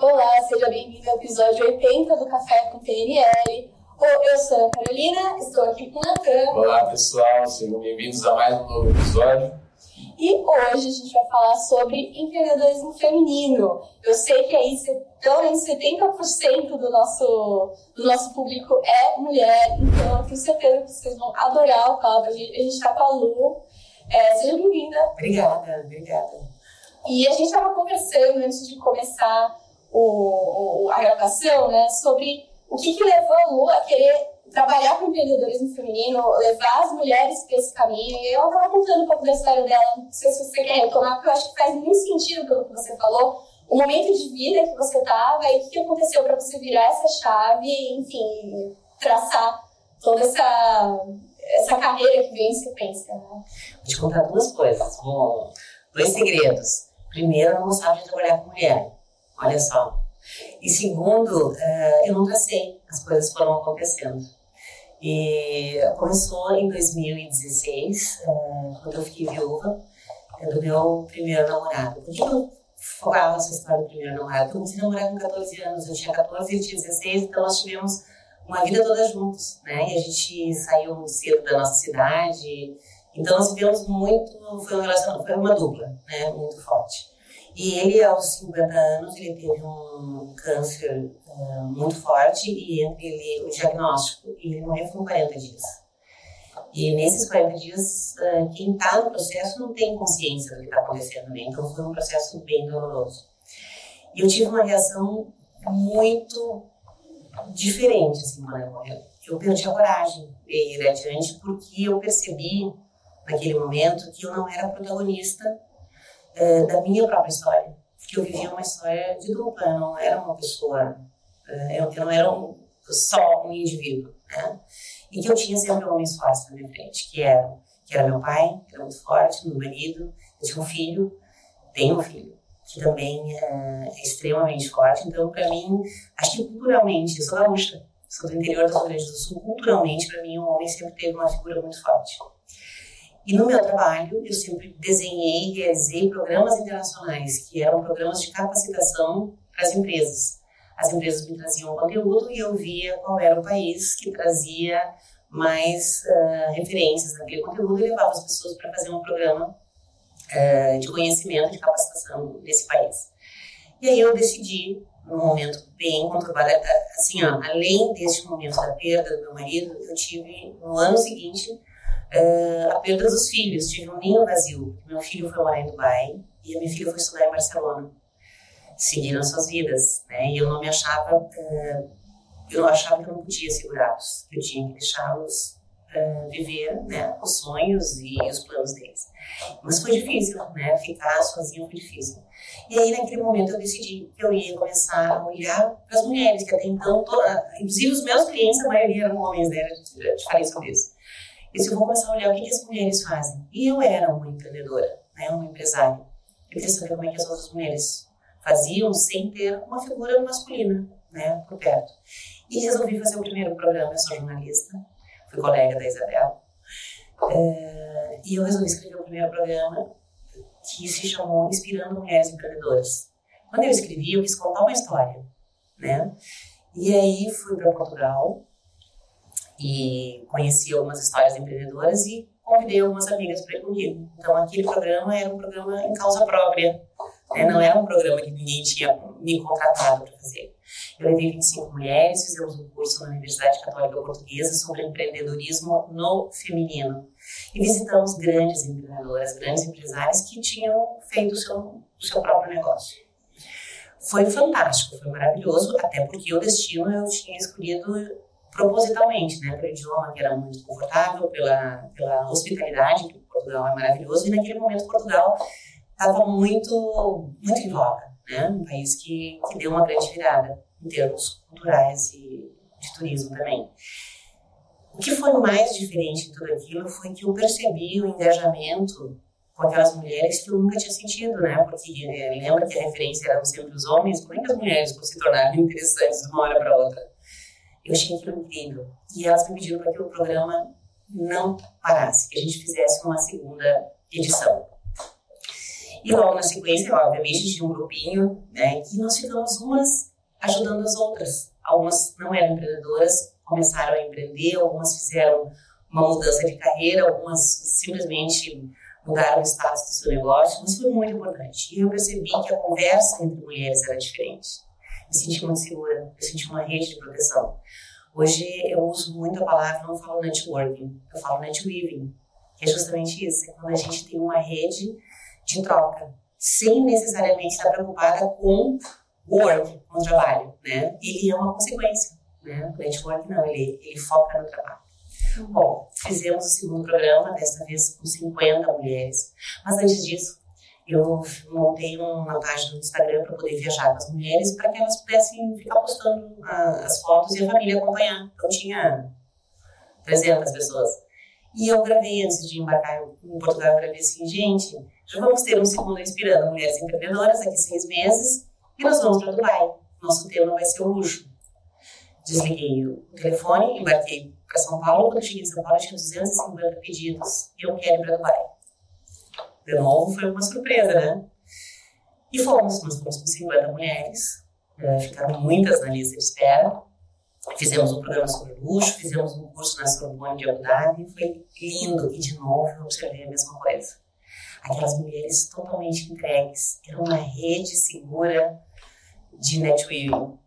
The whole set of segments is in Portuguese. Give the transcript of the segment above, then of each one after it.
Olá, seja bem-vindo ao episódio 80 do Café com PNL. Eu sou a Carolina, estou aqui com o Natan. Olá, pessoal, sejam bem-vindos a mais um novo episódio. E hoje a gente vai falar sobre empreendedorismo feminino. Eu sei que aí pelo menos 70% do nosso, do nosso público é mulher, então eu tenho certeza que vocês vão adorar o papo. A gente está com a Lu. É, seja bem-vinda. Obrigada, obrigada. E a gente estava conversando antes de começar o, o, a gravação, né, sobre o que, que levou a querer trabalhar com empreendedorismo feminino, levar as mulheres para esse caminho. E ela estava contando um pouco da história dela, não sei se você quer retomar, porque eu acho que faz muito sentido pelo que você falou, o momento de vida que você estava e o que aconteceu para você virar essa chave, enfim, traçar toda essa, essa carreira que vem em sequência. Né? Vou te contar duas coisas, bom, dois segredos. Primeiro, eu não gostava de trabalhar com mulher, olha só. E segundo, eh, eu não tracei, as coisas foram acontecendo. E começou em 2016, eh, quando eu fiquei viúva do meu primeiro namorado. Por que eu falo essa história do primeiro namorado? Eu comecei a namorar com 14 anos, eu tinha 14 e ele tinha 16, então nós tivemos uma vida toda juntos, né? E a gente saiu cedo da nossa cidade, então nós vivemos muito, foi um relacionamento, foi uma dupla, né? Muito forte. E ele, aos 50 anos, ele teve um câncer uh, muito forte e entre ele, o diagnóstico, e ele morreu com 40 dias. E nesses 40 dias, uh, quem está no processo não tem consciência do que está acontecendo, né? Então foi um processo bem doloroso. E eu tive uma reação muito diferente, assim, quando ele morreu. Eu perdi a coragem de ir adiante porque eu percebi, naquele momento, que eu não era protagonista uh, da minha própria história. Que eu vivia uma história de dupla, eu não era uma pessoa, uh, eu, eu não era um, só um indivíduo, né? E que eu tinha sempre homens fortes na minha frente, que era, que era meu pai, que era muito forte, meu marido, eu tinha um filho, tenho um filho, que também é, é extremamente forte. Então, para mim, acho que culturalmente, eu sou gaúcha, sou do interior do Rio Grande do Sul, culturalmente, para mim, o homem sempre teve uma figura muito forte. E no meu trabalho, eu sempre desenhei e realizei programas internacionais, que eram programas de capacitação para as empresas. As empresas me traziam conteúdo e eu via qual era o país que trazia mais uh, referências naquele conteúdo e levava as pessoas para fazer um programa uh, de conhecimento, de capacitação desse país. E aí eu decidi, num momento bem conturbado, assim, ó, além deste momento da perda do meu marido, eu tive, no ano seguinte, uh, a perda dos filhos. Tive um ninho vazio. Meu filho foi morar em Dubai e a minha filha foi estudar em Barcelona. Seguiram suas vidas, né? E eu não me achava, uh, eu achava que eu não podia segurá-los. Eu tinha que deixá-los uh, viver, né? Os sonhos e os planos deles. Mas foi difícil, né? Ficar sozinho foi difícil. E aí, naquele momento, eu decidi que eu ia começar a olhar para as mulheres, que até então, toda, inclusive os meus clientes, a maioria eram homens, né? Eu te falei sobre isso. E se eu vou começar a olhar o que, que as mulheres fazem. E eu era uma empreendedora, né, uma empresária. Eu queria saber como é que as outras mulheres faziam sem ter uma figura masculina né, por perto. E resolvi fazer o primeiro programa. Eu sou jornalista, fui colega da Isabel. É, e eu resolvi escrever o primeiro programa que se chamou Inspirando Mulheres Empreendedoras. Quando eu escrevi, eu quis contar uma história, né? E aí fui para Portugal, e conheci algumas histórias empreendedoras e convidei algumas amigas para ir comigo. Então, aquele programa era um programa em causa própria, né? não era um programa que ninguém tinha me contratado para fazer. Eu levei 25 mulheres, fizemos um curso na Universidade Católica Portuguesa sobre empreendedorismo no feminino. E visitamos grandes empreendedoras, grandes empresárias que tinham feito o seu, o seu próprio negócio. Foi fantástico, foi maravilhoso, até porque o destino eu tinha escolhido propositalmente, né, pelo idioma que era muito confortável, pela, pela hospitalidade, que Portugal é maravilhoso, e naquele momento Portugal estava muito, muito em voga, né, um país que, que deu uma grande virada em termos culturais e de turismo também. O que foi mais diferente em tudo aquilo foi que eu percebi o engajamento com aquelas mulheres que eu nunca tinha sentido, né? Porque eh, lembra que a referência eram sempre os homens, como é que as mulheres vão se tornar interessantes de uma hora para outra? Eu achei aquilo incrível. E elas me pediram para que o programa não parasse, que a gente fizesse uma segunda edição. E logo na sequência, obviamente, tinha um grupinho, né, e nós ficamos umas ajudando as outras. Algumas não eram empreendedoras, começaram a empreender, algumas fizeram uma mudança de carreira, algumas simplesmente mudaram o status do seu negócio, mas foi muito importante. E eu percebi que a conversa entre mulheres era diferente. Me senti muito segura, eu senti uma rede de proteção. Hoje eu uso muito a palavra, não falo networking, eu falo netweaving, que é justamente isso, é quando a gente tem uma rede de troca, sem necessariamente estar preocupada com o work, com o trabalho, né? Ele é uma consequência, né? O network não, ele, ele foca no trabalho. Bom, fizemos o segundo programa, dessa vez com 50 mulheres. Mas antes disso, eu montei uma página no Instagram para poder viajar com as mulheres para que elas pudessem ficar postando a, as fotos e a família acompanhar. Então tinha 300 pessoas. E eu gravei antes de embarcar em Portugal, eu gravei assim, gente, já vamos ter um segundo inspirando mulheres empreendedoras daqui seis meses e nós vamos para Dubai. Nosso tema vai ser o luxo. Desliguei o telefone, embarquei para São Paulo. Quando eu cheguei em São Paulo, tinha 250 pedidos eu quero ir para Dubai. De novo, foi uma surpresa, né? E fomos, nós fomos com 50 mulheres, é, ficaram muitas na lista de espera. Fizemos um programa sobre luxo, fizemos um curso na Sorbonne de Abu Dhabi, foi lindo. E de novo eu observei a mesma coisa. Aquelas mulheres totalmente entregues, era uma rede segura de netweaving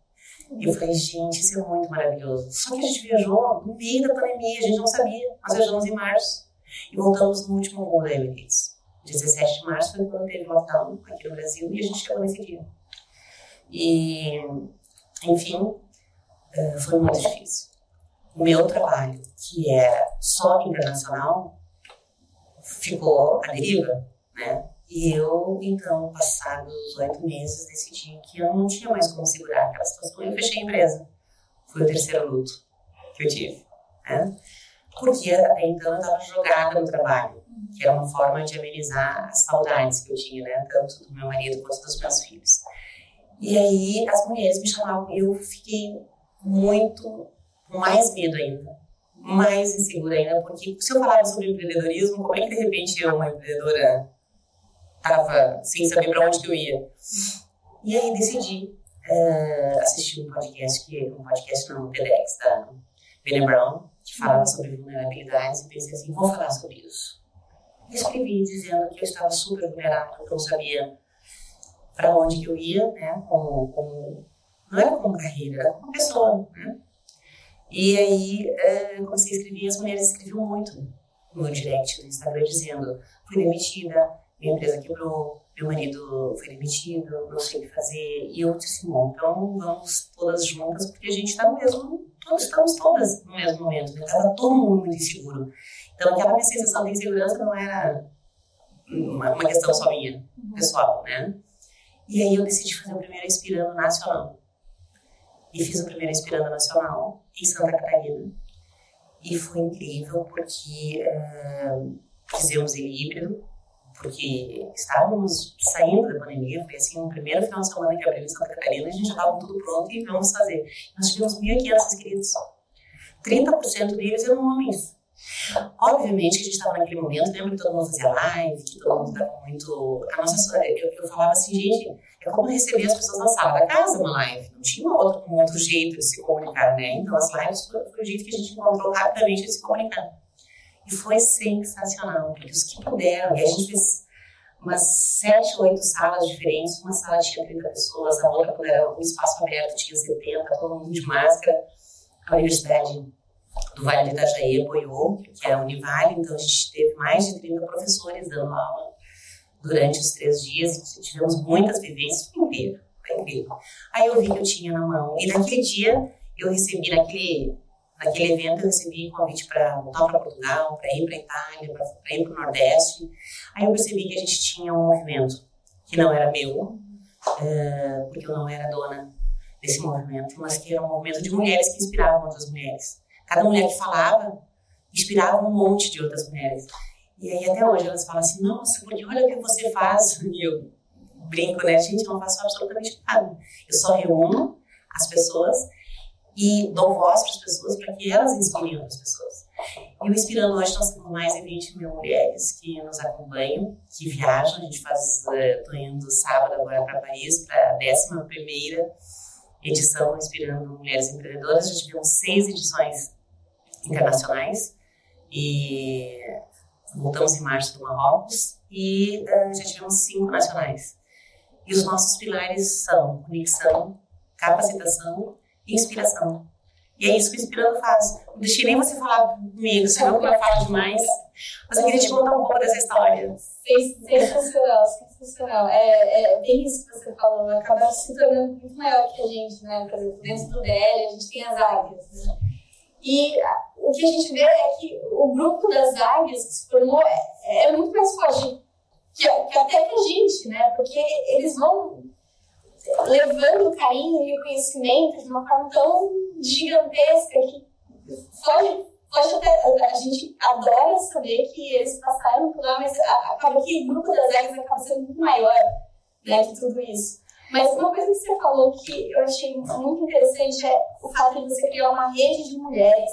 e eu falei, gente, isso é muito maravilhoso. Só que a gente viajou no meio da pandemia, a gente não sabia. Nós viajamos em março e voltamos no último voo da Emirates. 17 de março foi quando teve lockdown aqui no Brasil e a gente chegou nesse dia. E, enfim, eh, foi muito difícil. O meu trabalho, que era só internacional, ficou à deriva, né? E eu, então, passados oito meses, decidi que eu não tinha mais como segurar aquela situação e eu fechei a empresa. Foi o terceiro luto que eu tive. Né? Porque até então eu estava jogada no trabalho, que era uma forma de amenizar as saudades que eu tinha, né? tanto do meu marido quanto dos meus filhos. E aí as mulheres me chamavam e eu fiquei muito, mais medo ainda, mais insegura ainda, porque se eu falava sobre empreendedorismo, como é que de repente eu, uma empreendedora estava sem saber para onde que eu ia. E aí decidi uh, assistir um podcast, que, um podcast um TEDx da Bene Brown, que falava sobre vulnerabilidades e pensei assim, vou falar sobre isso. Escrevi dizendo que eu estava super vulnerável, que eu não sabia para onde que eu ia, né, como, como, não era como carreira, era como pessoa, né. E aí uh, comecei a escrever, e as mulheres escreviam muito no direct do Instagram dizendo, fui demitida, minha empresa quebrou, meu marido foi demitido, não sei o que fazer. E eu disse, bom, então vamos todas juntas, porque a gente está no mesmo, todos estamos todas no mesmo momento, né? Estava todo mundo muito inseguro. Então aquela minha sensação de insegurança não era uma, uma questão só minha, pessoal, né? E aí eu decidi fazer o primeiro Inspirando Nacional. E fiz o primeiro Inspirando Nacional em Santa Catarina. E foi incrível porque uh, fizemos ele híbrido, porque estávamos saindo da pandemia, foi assim, o primeiro final de semana que abriu em Santa Catarina, a gente já estava tudo pronto e vamos fazer. Nós tivemos 1.500 inscritos. 30% deles eram homens. Obviamente que a gente estava naquele momento, lembra que todo mundo fazia live, que todo mundo estava muito. A nossa, eu, eu falava assim, gente, é como receber as pessoas na sala da casa uma live. Não tinha um outro, um outro jeito de se comunicar, né? Então as lives foi, foi o jeito que a gente encontrou rapidamente de se comunicar. E foi sensacional, porque os que puderam, e a gente fez umas sete, oito salas diferentes, uma sala tinha 30 pessoas, a outra, um espaço aberto, tinha 70, todo mundo de máscara. A Universidade do Vale do Itajaí apoiou, que é a Univale, então a gente teve mais de 30 professores dando aula durante os três dias, tivemos muitas vivências, foi incrível, foi incrível. Aí eu vi que eu tinha na mão, e naquele dia eu recebi, naquele naquele evento eu recebi convite para voltar para Portugal, para ir para Itália, para ir para o Nordeste. Aí eu percebi que a gente tinha um movimento que não era meu, uh, porque eu não era dona desse movimento, mas que era um movimento de mulheres que inspiravam outras mulheres. Cada mulher que falava inspirava um monte de outras mulheres. E aí até hoje elas falam assim, nossa, porque olha o que você faz. E eu brinco, né? Gente, eu não faço absolutamente nada. Eu só reúno as pessoas e dou voz para as pessoas para que elas inspirem outras pessoas. E o Inspirando hoje nós temos mais de 20 mil mulheres que nos acompanham, que viajam. A gente faz, estou uh, indo sábado agora para Paris para a 11 primeira edição Inspirando Mulheres Empreendedoras. Já tivemos seis edições internacionais e voltamos em março do Marrocos e uh, já tivemos cinco nacionais. E os nossos pilares são conexão, capacitação e inspiração. E é isso que o Inspirando faz. Não deixei nem você falar comigo, senão que eu falo demais. Mas eu queria te contar um pouco dessa história. Sensacional, sensacional. É, é bem isso que você falou, acaba se tornando muito maior que a gente, né? Por exemplo, dentro do DL a gente tem as águias, né? E o que a gente vê é que o grupo das águias que se formou é, é muito mais forte que, que até que a gente, né? Porque eles vão levando carinho e reconhecimento de uma forma tão gigantesca que pode, pode até, a gente adora saber que eles passaram por lá, mas acaba que o grupo das águias acaba sendo muito maior né, que tudo isso. Mas uma coisa que você falou que eu achei muito interessante é o fato de você criar uma rede de mulheres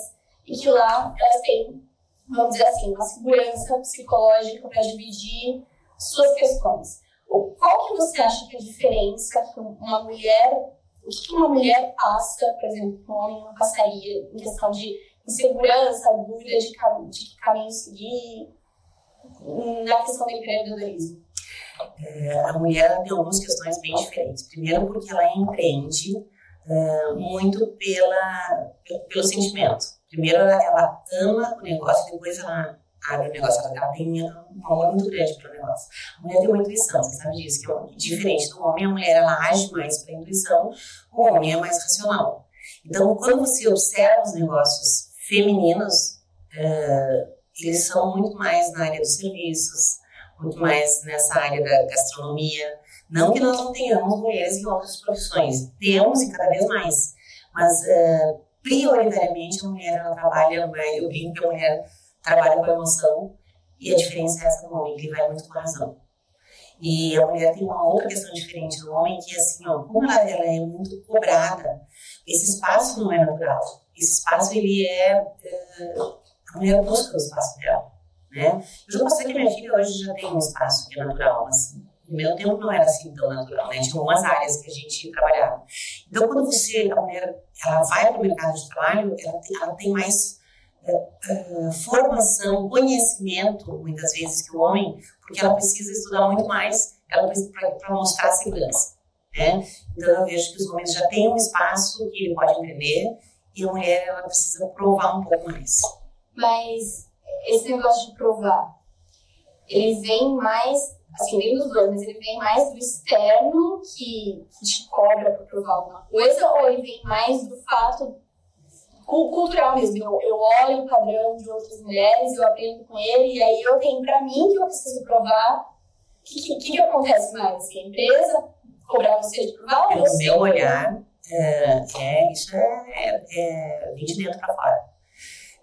e que lá elas têm, vamos dizer assim, uma segurança psicológica para dividir suas questões. Qual que você acha que é a diferença que uma mulher, o que uma mulher passa, por exemplo, que um homem passaria em questão de insegurança, dúvida de, de que caminho seguir na questão do empreendedorismo? É, a mulher tem algumas questões bem diferentes. Primeiro, porque ela empreende é, muito pela, pelo sentimento. Primeiro, ela, ela ama o negócio, depois ela abre o negócio, ela, tem um amor muito grande para o negócio. A mulher tem uma intuição, você sabe disso, que é diferente do homem, a mulher ela age mais para a intuição, o homem é mais racional. Então, quando você observa os negócios femininos, é, eles são muito mais na área dos serviços, muito mais nessa área da gastronomia. Não que nós não tenhamos mulheres em outras profissões, temos e cada vez mais, mas uh, prioritariamente a mulher ela trabalha mais, eu brinco que a mulher trabalha com emoção e a diferença é essa do homem, que ele vai muito com razão. E a mulher tem uma outra questão diferente do homem, que é assim, ó, como ela, ela é muito cobrada, esse espaço não é natural. Esse espaço, ele é... Uh, a mulher busca o espaço dela. Né? Eu já posso dizer que minha filha hoje já tem um espaço que é natural, mas no meu tempo não era assim tão natural, né? Tinha algumas áreas que a gente trabalhava. Então, quando você, a mulher, ela vai para o mercado de trabalho, ela tem, ela tem mais uh, uh, formação, conhecimento, muitas vezes, que o homem, porque ela precisa estudar muito mais para mostrar segurança, né? Então, eu vejo que os homens já têm um espaço que ele pode entender e a mulher, ela precisa provar um pouco mais. Mas esse negócio de provar, ele vem mais, assim, vem dos dois, mas ele vem mais do externo que, que te cobra para provar alguma coisa, ou ele vem mais do fato cultural mesmo. Eu, eu olho o padrão de outras mulheres, eu aprendo com ele, e aí eu tenho para mim que eu preciso provar. O que, que, que, acontece mais? Que a empresa cobrar você de provar? No meu olhar, é, é, isso é, é, vem de dentro para fora.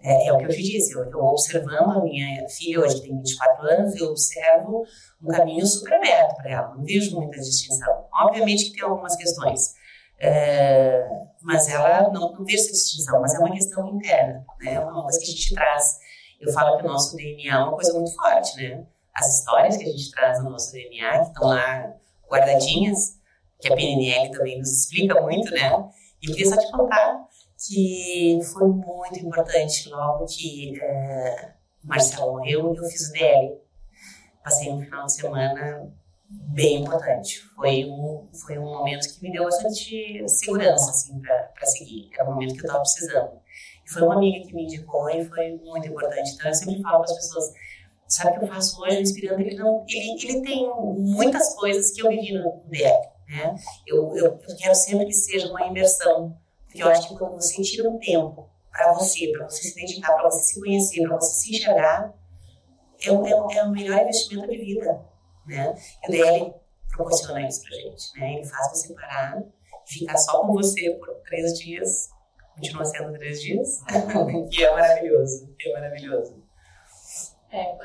É, é, o que eu te disse, eu, eu observando a minha filha hoje, tem 24 anos, eu observo um caminho super aberto para ela, não vejo muita distinção. Obviamente que tem algumas questões, é, mas ela não, não vejo essa distinção, mas é uma questão interna, né? é uma coisa que a gente traz. Eu falo que o nosso DNA é uma coisa muito forte, né? As histórias que a gente traz no nosso DNA, que estão lá guardadinhas, que a PNL também nos explica muito, né? E eu queria só te contar que foi muito importante logo que é, Marcelo morreu e eu fiz o DL. Passei um final de semana bem importante. Foi um, foi um momento que me deu bastante segurança, assim, para seguir. Era o momento que eu estava precisando. E foi uma amiga que me indicou e foi muito importante. Então, eu sempre falo para as pessoas, sabe o que eu faço hoje? Inspirando, ele, não, ele, ele tem muitas coisas que eu vivi no DL, né? Eu, eu, eu quero sempre que seja uma imersão eu acho que quando você tira um tempo para você, para você se dedicar, para você se conhecer, para você se enxergar, é o, é, o, é o melhor investimento de vida, né? E o DL proporciona isso pra gente, né? Ele faz você parar e ficar só com você por três dias, continua sendo três dias, e é maravilhoso, é maravilhoso. É,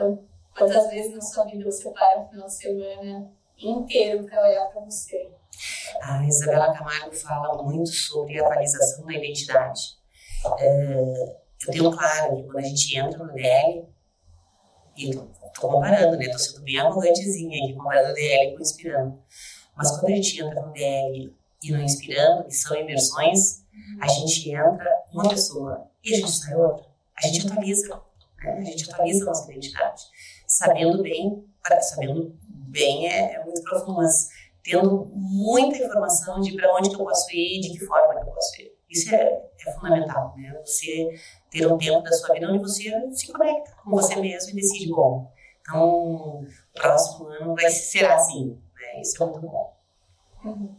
quantas vezes na sua vida você para no final de semana inteiro para olhar para você. A Isabela Camargo fala muito sobre a atualização da identidade. É, eu tenho claro que quando a gente entra no DL, e estou comparando, né? Estou sendo bem arrogantezinha aqui, comparando o DL com o Inspirando. Mas quando a gente entra no DL e no Inspirando, que são imersões, a gente entra uma pessoa e a gente sai outra. A gente atualiza, né? a gente atualiza a nossa identidade. Sabendo bem, sabendo bem é, é muito profundo, mas tendo muita informação de para onde que eu posso ir, de que forma que eu posso ir. Isso é, é, fundamental, né? Você ter um tempo da sua vida onde você se conecta com você mesmo e decide, bom, então, o próximo ano vai ser assim, né? Isso é muito bom. Uhum.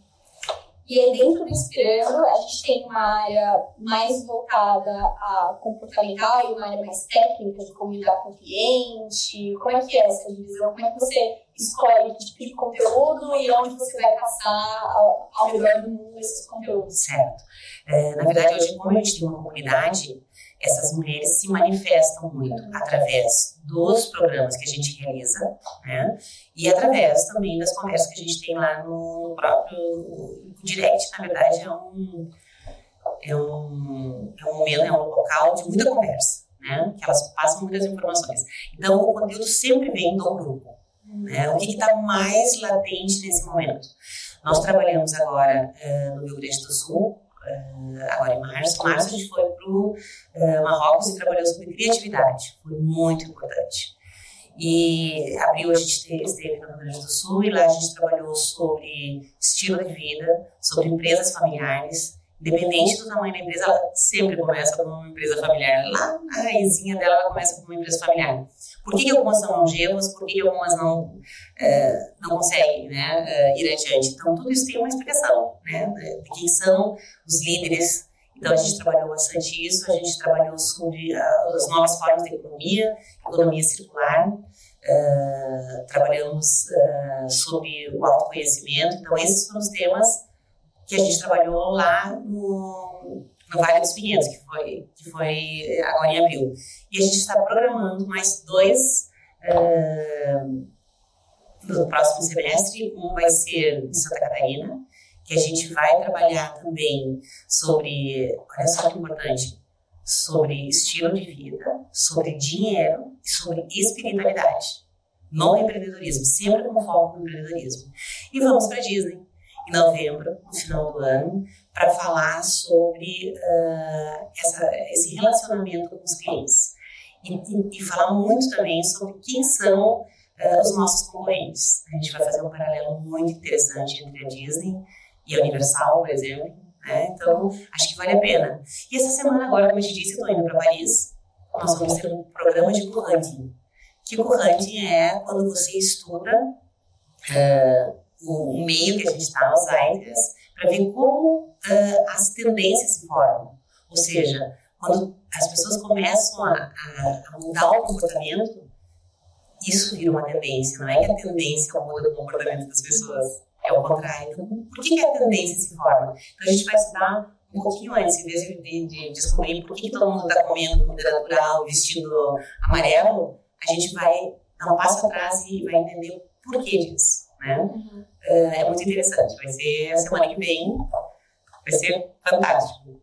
E aí, dentro do Inspirando, a gente tem uma área mais voltada a comportamental e uma área mais técnica de como lidar com o cliente. Como é que é essa divisão? Como é que você escolhe que tipo de conteúdo e onde você vai passar ao, ao redor do mundo esses conteúdos? Certo. É, na verdade, hoje, como a gente tem uma comunidade, essas mulheres se manifestam muito através dos programas que a gente realiza, né? E através também das conversas que a gente tem lá no próprio direct, na verdade, é um, é um, é um momento, é um local de muita conversa, né? Que elas passam muitas informações. Então, o conteúdo sempre vem do grupo, né? O que está mais latente nesse momento? Nós trabalhamos agora uh, no Rio Grande do Sul, agora em março. Março a gente foi para o uh, Marrocos e trabalhou sobre criatividade. Foi muito importante. E abril a gente esteve no Rio Grande do Sul e lá a gente trabalhou sobre estilo de vida, sobre empresas familiares. Independente do tamanho da empresa, ela sempre começa como uma empresa familiar. Lá na raizinha dela, ela começa como uma empresa familiar. Por que, que algumas são longevas, por que, que algumas não, uh, não conseguem né, uh, ir adiante? Então, tudo isso tem uma explicação, né? De quem são os líderes. Então, a gente trabalhou bastante isso, a gente trabalhou sobre uh, as novas formas de economia, economia circular, trabalhamos sobre o autoconhecimento. Então, esses foram os temas que a gente trabalhou lá no, no Vale dos Vinhedos, que foi, que foi agora em abril. E a gente está programando mais dois uh, no próximo semestre. Um vai ser em Santa Catarina, que a gente vai trabalhar também sobre, olha só que importante, sobre estilo de vida, sobre dinheiro e sobre espiritualidade. No empreendedorismo, sempre com foco no empreendedorismo. E vamos para Disney em novembro, no final do ano, para falar sobre uh, essa, esse relacionamento com os clientes. E, e, e, falar muito também sobre quem são uh, os nossos concorrentes. A gente vai fazer um paralelo muito interessante entre a Disney e a Universal, por exemplo. Né? Então, acho que vale a pena. E essa semana, agora, como eu te disse, eu estou indo para Paris. Nós vamos ter um programa de co-hunting. Que co-hunting é quando você estuda uh, o meio que a gente está, os AIDES, para ver como uh, as tendências se formam. Ou seja, quando as pessoas começam a, a, a, mudar o comportamento, isso vira uma tendência. Não é que a tendência muda o comportamento das pessoas, é o contrário. Então, por que, que a tendência se forma? Então, a gente vai estudar um pouquinho antes, em vez de, de, de descobrir por que, que todo mundo está comendo comida natural, vestindo amarelo, a gente vai dar um passo atrás e vai entender o porquê disso. Né? Uhum. É, é muito interessante. Vai ser semana que vem. Vai ser fantástico.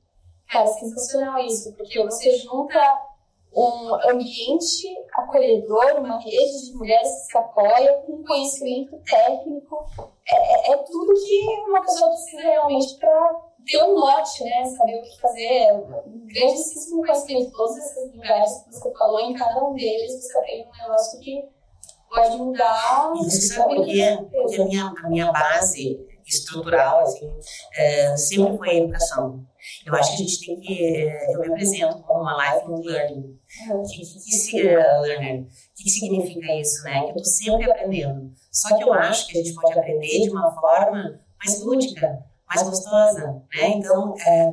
É sensacional isso, porque você junta um ambiente acolhedor, uma rede de mulheres que se apoiam com conhecimento técnico. É, é, é tudo que uma pessoa precisa realmente para ter um norte, né? Saber o que fazer. Um grandíssimo conhecimento todos esses lugares que você falou, em cada um deles você tem um negócio que pode mudar. E você sabe por quê? Porque a minha, a minha base estrutural, assim, é, sempre foi a educação. Eu acho que a gente tem que. É, eu me apresento como uma lifelong learning. O que, que, que, learner? que, que significa isso, né? Que eu estou sempre aprendendo. Só que eu acho que a gente pode aprender de uma forma mais lúdica, mais gostosa, né? Então, é,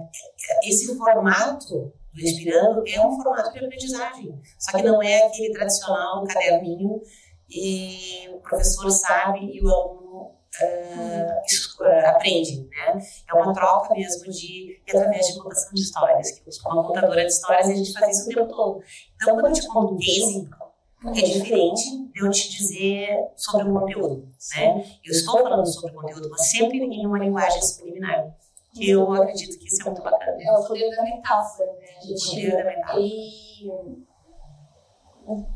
esse formato do Inspirando é um formato de aprendizagem. Só que não é aquele tradicional caderninho e o professor sabe e o aluno uh, aprende, né? É uma troca mesmo de através de contação de histórias. Que eu sou uma contadora de histórias e a gente faz isso o tempo todo. Então, quando eu te conto um É diferente de eu te dizer sobre o conteúdo, né? Eu estou falando sobre o conteúdo, mas sempre em uma linguagem subliminar. Que eu acredito que isso é muito bacana. É o poder da metáfora, né? A gente O poder da metáfora. e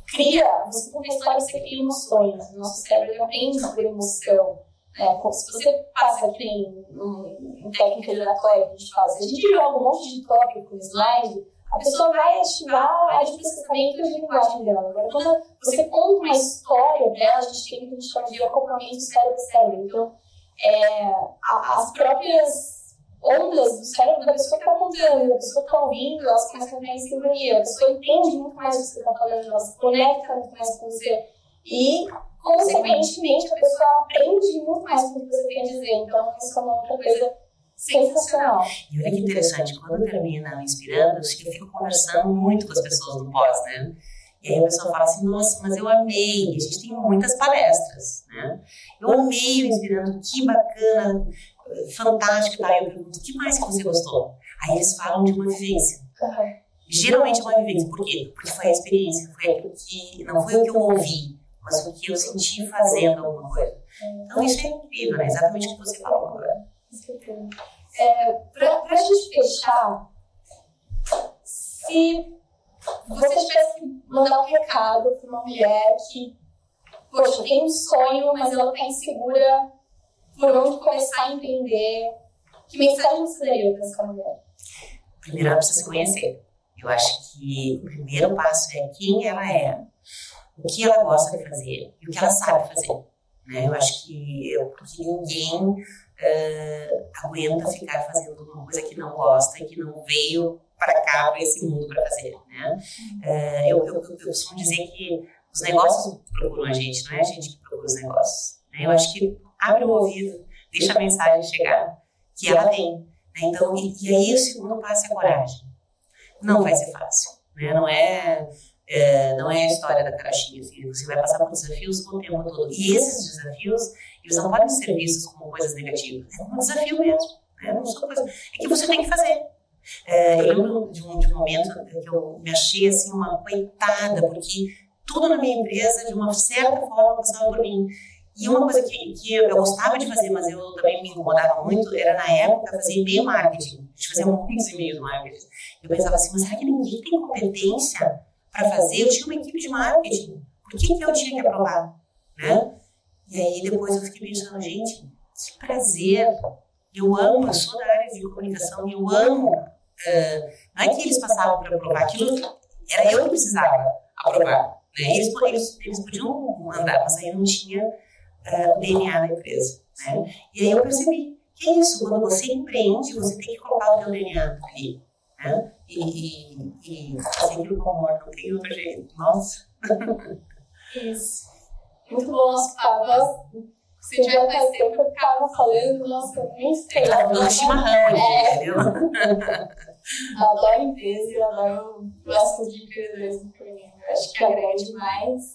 cria, você conta a história, você cria emoções. O nosso cérebro aprende por emoção. Né? Como se você passa aqui em, em técnica de oratória que a gente faz, a gente joga um monte de tópico slide, a pessoa vai ativar a de processamento de linguagem dela. Agora, quando você conta uma história dela, a gente tem que a gente chama de acoplamento cérebro-cérebro. Então, é, as próprias ondas do cérebro da pessoa que está contando, da pessoa que está ouvindo, elas começam a entrar em sintonia. A pessoa entende muito mais o que você está falando, ela se conecta muito mais com você. E, consequentemente, a pessoa aprende muito mais o que você tem a dizer. Então, isso é uma outra coisa sensacional. E olha que interessante, quando termina o Inspirando, eu fico conversando muito com as pessoas no pós, né? E aí a pessoa fala assim, nossa, mas eu amei, a gente tem muitas palestras, né? Eu amei o Inspirando, que bacana, fantástico, tá? Eu pergunto, o que mais que você gostou? Aí eles falam de uma vivência. Geralmente é uma vivência, por quê? Porque foi a experiência, foi aquilo que, não foi o que eu ouvi, mas o que eu senti fazendo alguma coisa. Então isso é incrível, né? Exatamente o que você falou agora. É, pra, pra gente fechar, se você tivesse que mandar um recado para uma mulher que, poxa, tem um sonho, mas ela tá insegura por onde começar a empreender, que mensagem você daria para essa mulher? Primeiro ela precisa se conhecer. Eu acho que o primeiro passo é quem ela é, o que ela gosta de fazer e o que ela sabe fazer. Né? Eu acho que eu, porque ninguém eh, aguenta ficar fazendo uma coisa que não gosta e que não veio para cá, para esse mundo para fazer. Né? Eh, eu, eu, eu costumo dizer que os negócios procuram a gente, não é a gente que procura os negócios. Né? Eu acho que abre o ouvido, deixa a mensagem chegar, que ela vem. Né? Então, e, e aí o segundo passo é a coragem. Não vai ser fácil. Né? Não é é, não é a história da caixinha, assim, você vai passar por desafios o tempo todo. E esses desafios, eles não podem ser vistos como coisas negativas. É um desafio mesmo. Né? Não são coisas, é que você tem que fazer. É, eu lembro de um, de um momento que eu me achei assim uma coitada, porque tudo na minha empresa, de uma certa forma, passava por mim. E uma coisa que, que eu gostava de fazer, mas eu também me incomodava muito, era na época fazer e-mail marketing. A gente fazia muitos e-mails marketing. Eu pensava assim, mas será que ninguém tem competência para fazer? Eu tinha uma equipe de marketing. Por que, que eu tinha que aprovar? Né? E aí depois eu fiquei pensando, gente, que prazer. Eu amo, eu sou da área de comunicação, eu amo. Uh, não é que eles passavam para aprovar, aquilo era eu que precisava aprovar. Né? Eles, eles, eles podiam mandar, mas aí não tinha uh, DNA da empresa. Né? E aí eu percebi que é isso, quando você empreende, você tem que colocar o teu DNA ali. Né? E, e, e fazer aquilo com amor, não tem outro jeito. Nossa! Isso. Muito bom nosso papo. Se tiver mais tempo, eu ficava falando, nossa, eu nem sei. Tá chimarrão É. entendeu? Eu adoro empresa e eu adoro o assunto de empreendedorismo. Eu acho que agrega demais,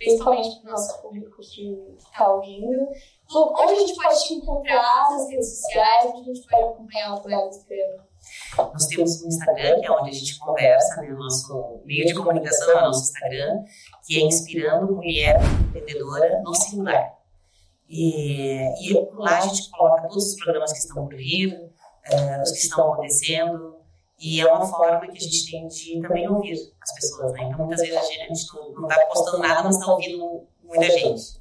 principalmente para o nosso público que está ouvindo. Lu, onde a gente pode te encontrar nas redes sociais, onde a gente pode acompanhar o Colega Esperando? Nós temos um Instagram, que é onde a gente conversa, né? O nosso meio de comunicação é o nosso Instagram, que é Inspirando Mulher Empreendedora no Singular. E, e lá a gente coloca todos os programas que estão por vir, eh, os que estão acontecendo, e é uma forma que a gente tem de também ouvir as pessoas, né? Então, muitas vezes a gente, não está postando nada, mas está ouvindo muita gente.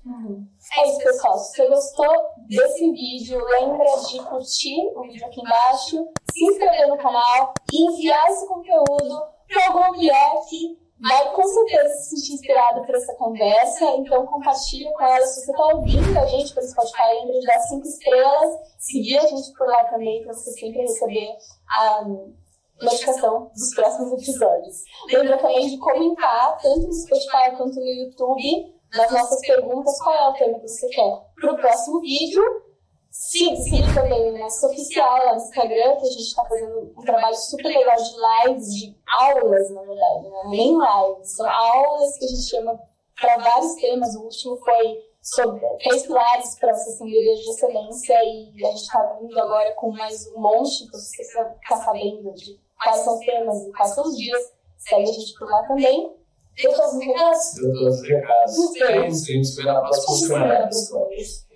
É isso, pessoal. Se você gostou desse vídeo, lembra de curtir o vídeo aqui embaixo, se inscrever no canal e enviar esse conteúdo para alguma mulher que vai com certeza se sentir inspirada por essa conversa. Então compartilha com ela. Se você está ouvindo a gente pelo Spotify, lembra de dar cinco estrelas, seguir a gente por lá também para você sempre receber a notificação dos próximos episódios. Lembra também de comentar, tanto no Spotify quanto no YouTube, nas nossas perguntas, qual é o tema que você quer para o próximo vídeo. Sim, siga também o nosso oficial lá no Instagram, que a gente está fazendo um trabalho super legal de lives, de aulas, na verdade, né? nem lives, são aulas que a gente chama para vários temas. O último foi sobre três pilares para você ser um líder de excelência e a gente está vindo agora com mais um monte, então se você ficar sabendo de quais são os temas, quais são os dias. Segue a gente por lá também. Deu todos os recados? Deu todos os recados. Nos esperamos. Esperamos pelas próximas semanas.